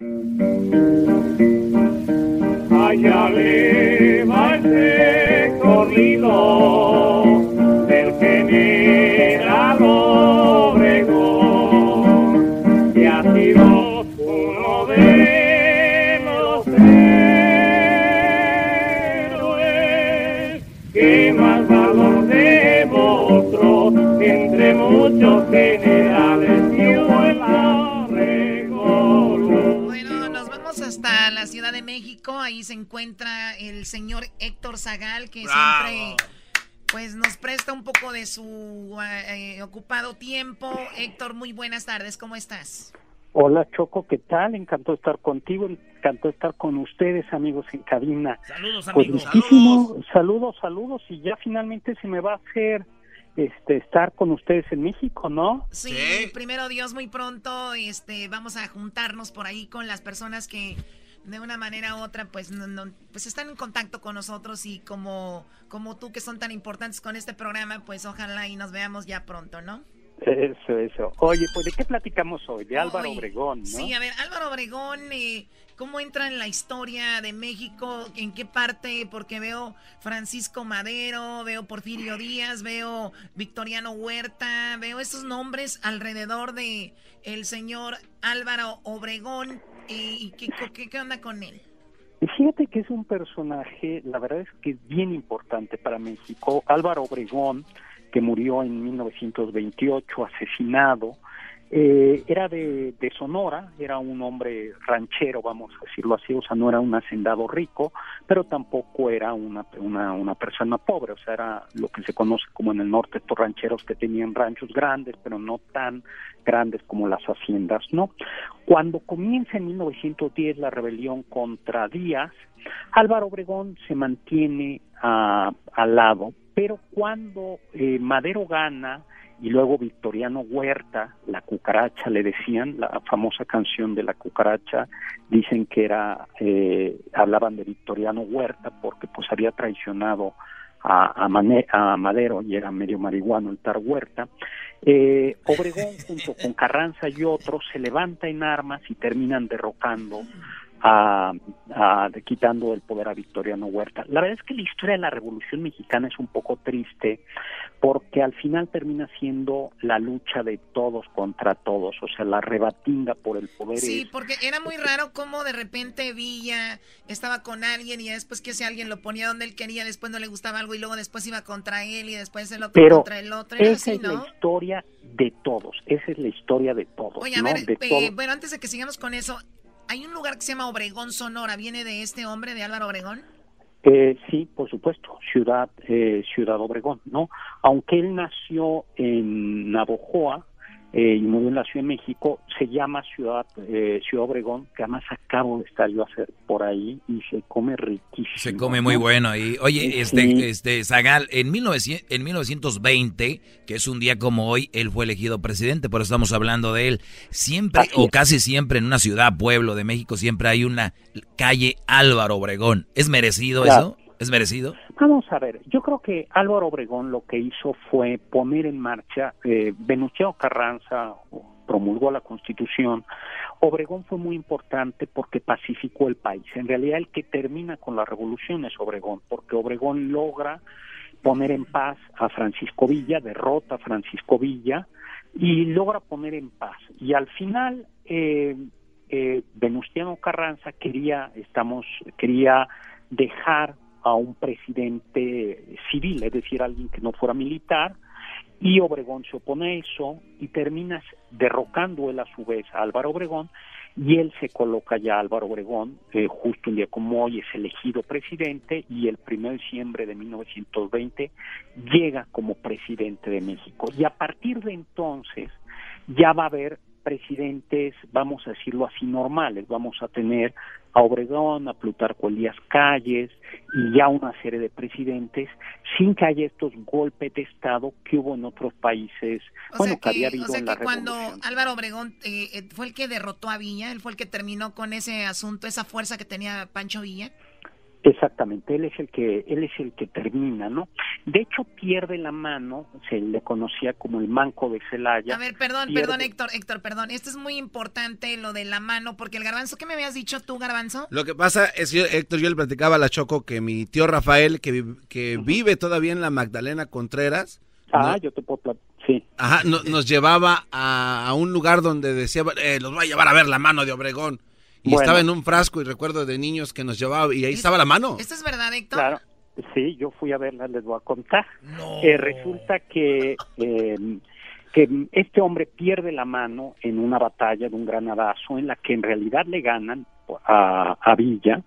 Allá le va ese corrido del general que ha sido uno de los héroes que más valor demostró entre muchos generales de México. Ahí se encuentra el señor Héctor Zagal, que Bravo. siempre pues nos presta un poco de su eh, ocupado tiempo. Héctor, muy buenas tardes, ¿cómo estás? Hola Choco, ¿qué tal? Encantó de estar contigo, encantó de estar con ustedes, amigos en cabina. Saludos, Pues amigos. muchísimo, saludos, saludos, y ya finalmente se me va a hacer este estar con ustedes en México, ¿no? Sí, Sí. primero Dios, muy pronto este, vamos a juntarnos por ahí con las personas que de una manera u otra pues, no- no- pues están en contacto con nosotros y como, como tú que son tan importantes con este programa, pues ojalá y nos veamos ya pronto, ¿no? Eso, eso. Oye, pues ¿de qué platicamos hoy? De Álvaro Hoy- Obregón, ¿no? Sí, a ver, Álvaro Obregón, eh, ¿cómo entra en la historia de México? ¿En qué parte? Porque veo Francisco Madero, veo Porfirio Díaz, veo Victoriano Huerta, veo esos nombres alrededor de el señor Álvaro Obregón. ¿Y qué, qué, qué onda con él? Fíjate que es un personaje, la verdad es que es bien importante para México. Álvaro Obregón, que murió en 1928, asesinado, eh, era de, Sonora, era un hombre ranchero, vamos a decirlo así, o sea, no era un hacendado rico, pero tampoco era una, una, una persona pobre, o sea, era lo que se conoce como en el norte estos rancheros que tenían ranchos grandes, pero no tan grandes como las haciendas, ¿no? Cuando comienza en 1910 la rebelión contra Díaz, Álvaro Obregón se mantiene al lado, pero cuando eh, Madero gana y luego Victoriano Huerta, la cucaracha le decían, la famosa canción de la cucaracha, dicen que era, eh, hablaban de Victoriano Huerta porque pues había traicionado a, a, Madero y era medio marihuano el tar Huerta. Eh, Obregón junto con Carranza y otros se levanta en armas y terminan derrocando a, quitando el poder a Victoriano Huerta. La verdad es que la historia de la Revolución Mexicana es un poco triste porque al final termina siendo la lucha de todos contra todos, o sea, la rebatinga por el poder Sí, es- porque era muy raro cómo de repente Villa estaba con alguien y después que ese alguien lo ponía donde él quería, después no le gustaba algo y luego después iba contra él y después el otro Pero contra el otro. Era esa así, es la historia de todos, esa es la historia de todos, Oye, a ¿no? ver, de eh, todos. bueno, antes de que sigamos con eso, hay un lugar que se llama Obregón, Sonora. ¿Viene de este hombre, de Álvaro Obregón? Eh, sí, por supuesto, Ciudad eh, Ciudad Obregón, ¿no? Aunque él nació en Navojoa eh, y murió en la Ciudad de México, se llama Ciudad eh, Ciudad Obregón, que además acabo de estar yo a hacer por ahí y se come riquísimo. Se come muy ¿no? bueno ahí. Oye, Sí. este, este, Zagal, en, 1900 en 1920, que es un día como hoy, él fue elegido presidente, por eso estamos hablando de él. Siempre, Así o es. casi siempre, en una ciudad, pueblo de México, siempre hay una calle Álvaro Obregón. ¿Es merecido Claro. eso? ¿Es merecido? Vamos a ver, yo creo que Álvaro Obregón lo que hizo fue poner en marcha, eh, Venustiano Carranza promulgó la Constitución, Obregón fue muy importante porque pacificó el país. En realidad el que termina con la revolución es Obregón, porque Obregón logra poner en paz a Francisco Villa, derrota a Francisco Villa y logra poner en paz. Y al final, eh, eh, Venustiano Carranza quería, estamos, quería dejar a un presidente civil, es decir, alguien que no fuera militar, y Obregón se opone a eso y termina derrocando él a su vez a Álvaro Obregón y él se coloca ya Álvaro Obregón, eh, justo un día como hoy es elegido presidente y el 1 de diciembre de 1920 llega como presidente de México. Y a partir de entonces ya va a haber presidentes, vamos a decirlo así, normales. Vamos a tener a Obregón, a Plutarco Elías Calles y ya una serie de presidentes sin que haya estos golpes de Estado que hubo en otros países. bueno, que, había habido o sea que cuando Álvaro Obregón eh, eh, fue el que derrotó a Villa, él fue el que terminó con ese asunto, esa fuerza que tenía Pancho Villa. Exactamente, él es el que él es el que termina, ¿no? De hecho pierde la mano, se le conocía como el manco de Celaya. A ver, perdón, perdón, Héctor, Héctor, perdón. Esto es muy importante lo de la mano porque el garbanzo, ¿qué me habías dicho tú, garbanzo? Lo que pasa es que Héctor, yo le platicaba a la Choco que mi tío Rafael que, que vive todavía en la Magdalena Contreras. Ah, yo te puedo sí. Ajá, nos llevaba a, un lugar donde decía, eh, los voy a llevar a ver la mano de Obregón. Y estaba en un frasco y recuerdo de niños que nos llevaba y ahí estaba la mano. ¿Esto es verdad, Héctor? Claro. Sí, yo fui a verla, les voy a contar. Eh, resulta que, eh, que este hombre pierde la mano en una batalla de un granadazo en la que en realidad le ganan a, a Villa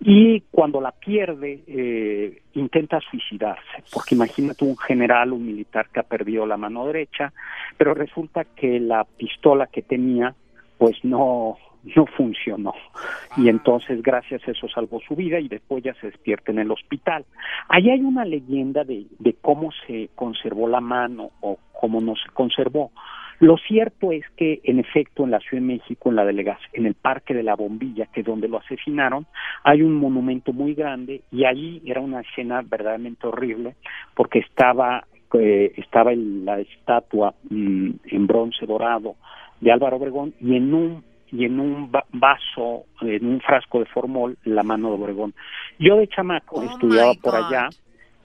y cuando la pierde eh, intenta suicidarse, porque imagínate un general, un militar que ha perdido la mano derecha, pero resulta que la pistola que tenía pues no no funcionó. Y entonces, gracias a eso, salvó su vida y después ya se despierta en el hospital. Ahí hay una leyenda de, de cómo se conservó la mano o cómo no se conservó. Lo cierto es que, en efecto, en la Ciudad de México, en la delegación, en el Parque de la Bombilla, que es donde lo asesinaron, hay un monumento muy grande y ahí era una escena verdaderamente horrible porque estaba eh, estaba la estatua mm, en bronce dorado de Álvaro Obregón y en un y en un vaso, en un frasco de formol, la mano de Obregón. Yo de chamaco oh estudiaba por allá,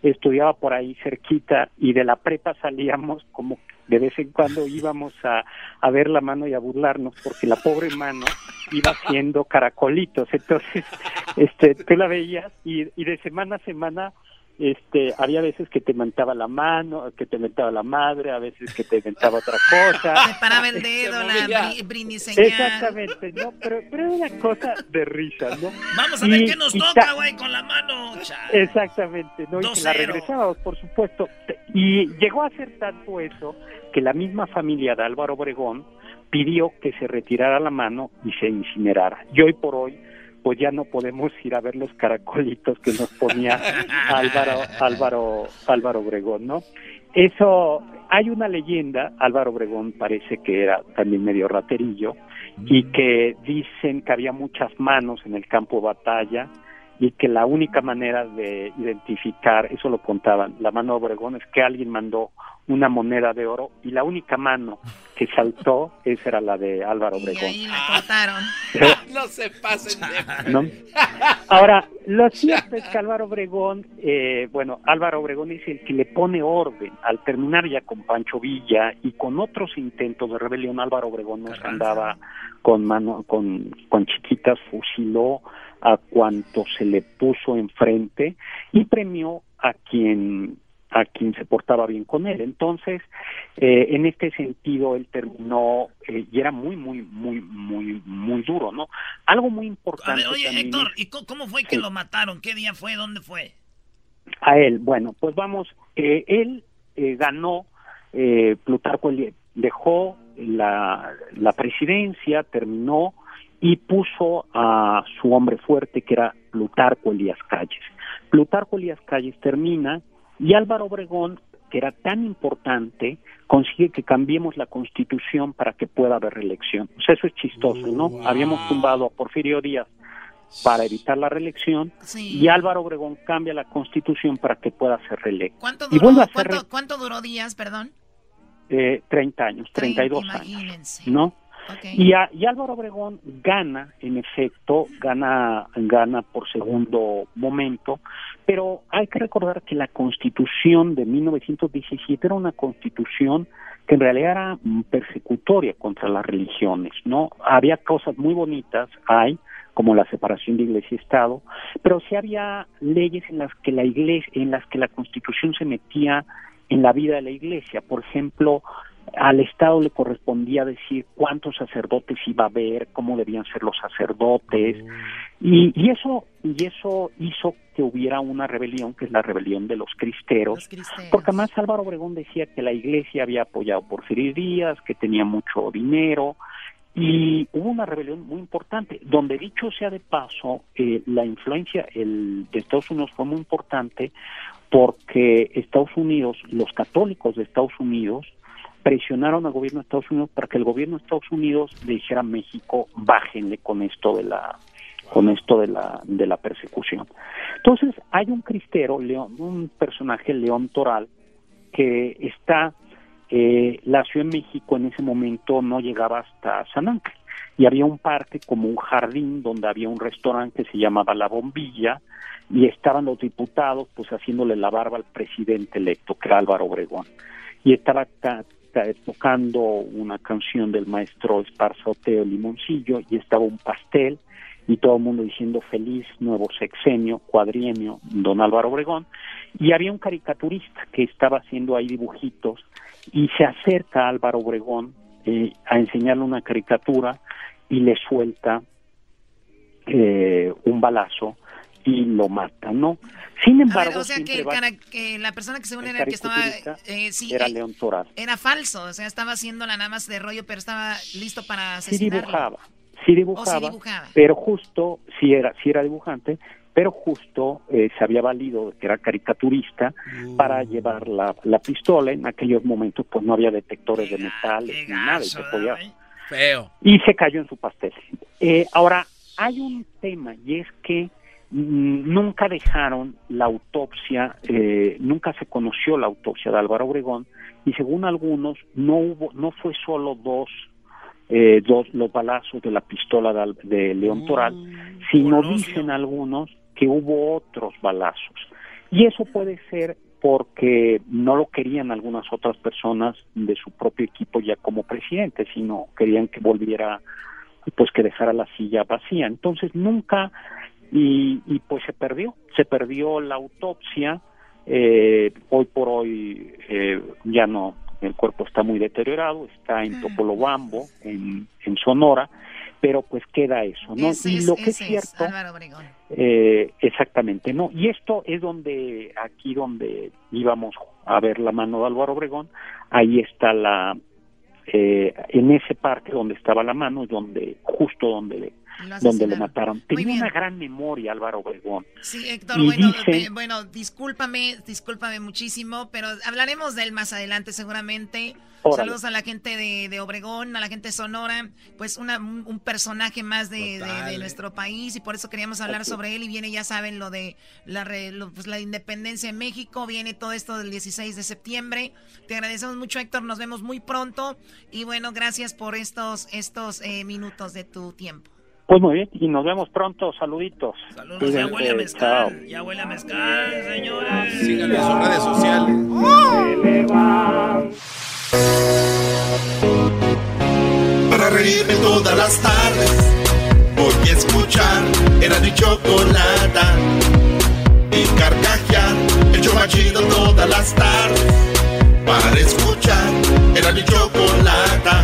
estudiaba por ahí cerquita y de la prepa salíamos como de vez en cuando íbamos a, a ver la mano y a burlarnos porque la pobre mano iba haciendo caracolitos. Entonces, este, tú la veías y, y de semana a semana este había veces que te mentaba la mano, que te mentaba la madre, a veces que te mentaba otra cosa. Te paraba el dedo, la Exactamente, ¿no? Pero, pero era una cosa de risa, ¿no? Vamos a ver qué nos toca, güey, con la mano. Exactamente, ¿no? Y la regresábamos, por supuesto. Y llegó a ser tanto eso que la misma familia de Álvaro Obregón pidió que se retirara la mano y se incinerara. Y hoy por hoy pues ya no podemos ir a ver los caracolitos que nos ponía Álvaro, Álvaro, Álvaro Obregón, ¿no? Eso, hay una leyenda, Álvaro Obregón parece que era también medio raterillo, y que dicen que había muchas manos en el campo de batalla, y que la única manera de identificar, eso lo contaban, la mano de Obregón es que alguien mandó una moneda de oro y la única mano que saltó esa era la de Álvaro Obregón. Y ahí la cortaron. no se pasen Ahora, lo cierto es que Álvaro Obregón, eh, bueno, Álvaro Obregón es el que le pone orden al terminar ya con Pancho Villa y con otros intentos de rebelión. Álvaro Obregón no andaba con mano, con, con chiquitas, fusiló a cuanto se le puso enfrente y premió a quien a quien se portaba bien con él. Entonces, eh, en este sentido, él terminó eh, y era muy, muy, muy, muy, muy duro, ¿no? Algo muy importante. oye, Héctor, ¿y cómo fue que lo mataron? ¿Qué día fue? ¿Dónde fue? A él, bueno, pues vamos, eh, él ganó, Plutarco dejó la, la presidencia, terminó y puso a su hombre fuerte que era Plutarco Elías Calles. Plutarco Elías Calles termina y Álvaro Obregón, que era tan importante, consigue que cambiemos la constitución para que pueda haber reelección. O sea, eso es chistoso, ¿no? Habíamos tumbado a Porfirio Díaz para evitar la reelección y Álvaro Obregón cambia la constitución para que pueda ser reelecto. ¿Cuánto duró, ¿cuánto, duró Díaz, perdón? Eh, 30 años, 30, 32 años, ¿no? Y, y, Álvaro Obregón gana, en efecto, gana, gana por segundo momento, pero hay que recordar que la constitución de 1917 era una constitución que en realidad era persecutoria contra las religiones, ¿no? Había cosas muy bonitas, hay, como la separación de iglesia y Estado, pero sí había leyes en las que la iglesia, en las que la Constitución se metía en la vida de la iglesia. Por ejemplo, al Estado le correspondía decir cuántos sacerdotes iba a haber, cómo debían ser los sacerdotes, y, y, eso y eso hizo que hubiera una rebelión, que es la rebelión de los cristeros, porque además Álvaro Obregón decía que la Iglesia había apoyado por Porfirio Díaz, que tenía mucho dinero, y hubo una rebelión muy importante, donde dicho sea de paso, eh, la influencia el, de Estados Unidos fue muy importante porque Estados Unidos, los católicos de Estados Unidos, presionaron al gobierno de Estados Unidos para que el gobierno de Estados Unidos le dijera a México bájenle con esto de la con esto de la de la persecución. Entonces hay un cristero, León, un personaje León Toral que está eh, la Ciudad de México en ese momento no llegaba hasta San Ángel y había un parque como un jardín donde había un restaurante que se llamaba La Bombilla y estaban los diputados pues haciéndole la barba al presidente electo que era Álvaro Obregón y estaba tocando una canción del maestro Esparza Oteo Limoncillo y estaba un pastel y todo el mundo diciendo feliz nuevo sexenio, cuadrienio, don Álvaro Obregón, y había un caricaturista que estaba haciendo ahí dibujitos y se acerca a Álvaro Obregón eh, a enseñarle una caricatura y le suelta eh, un balazo y lo mata, ¿no? Sin embargo, o sea que, la persona que según era que estaba eh, era León Toral. Era falso, o sea, estaba haciendo la nada más de rollo, pero estaba listo para asesinarlo. Sí dibujaba, sí dibujaba, pero justo, sí era, sí era dibujante, pero justo eh, se había valido que era caricaturista para mm. llevar la, la, pistola. En aquellos momentos pues no había detectores de metales ni nada. Y se podía... Feo. Y se cayó en su pastel. Eh, ahora, hay un tema y es que nunca dejaron la autopsia, eh, nunca se conoció la autopsia de Álvaro Obregón y según algunos no hubo, no fue solo dos eh, dos, los balazos de la pistola de, de León Toral, mm, sino dicen algunos que hubo otros balazos. Y eso puede ser porque no lo querían algunas otras personas de su propio equipo ya como presidente, sino querían que volviera, pues que dejara la silla vacía. Entonces nunca, y, y pues se perdió, se perdió la autopsia, eh, hoy por hoy eh, ya no, el cuerpo está muy deteriorado, está en Topolobambo, en, en Sonora, pero pues queda eso, ¿no? y lo que es cierto, eh, exactamente, ¿no? Y esto es donde, aquí donde íbamos a ver la mano de Álvaro Obregón, ahí está la, eh, en ese parque donde estaba la mano, donde, justo donde donde lo mataron. Tenía una gran memoria Álvaro Obregón. Sí, Héctor, bueno, bueno, discúlpame, discúlpame muchísimo, pero hablaremos de él más adelante seguramente. Saludos a la gente de, Obregón, a la gente de Sonora, pues un, personaje más de, nuestro país y por eso queríamos hablar sobre él y viene, ya saben, lo de la, pues, la independencia en México, viene todo esto del 16 de septiembre. Te agradecemos mucho, Héctor, nos vemos muy pronto y bueno, gracias por estos, estos eh, minutos de tu tiempo. Pues muy bien, y nos vemos pronto. Saluditos. Saludos, ya huele a mezcal. Ya huele a mezcal, señores. Síganme en sus redes sociales. Para reírme todas las tardes, voy a escuchar era mi chocolata. Y carcajear, el chomachido todas las tardes. Para escuchar era mi chocolata.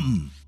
come.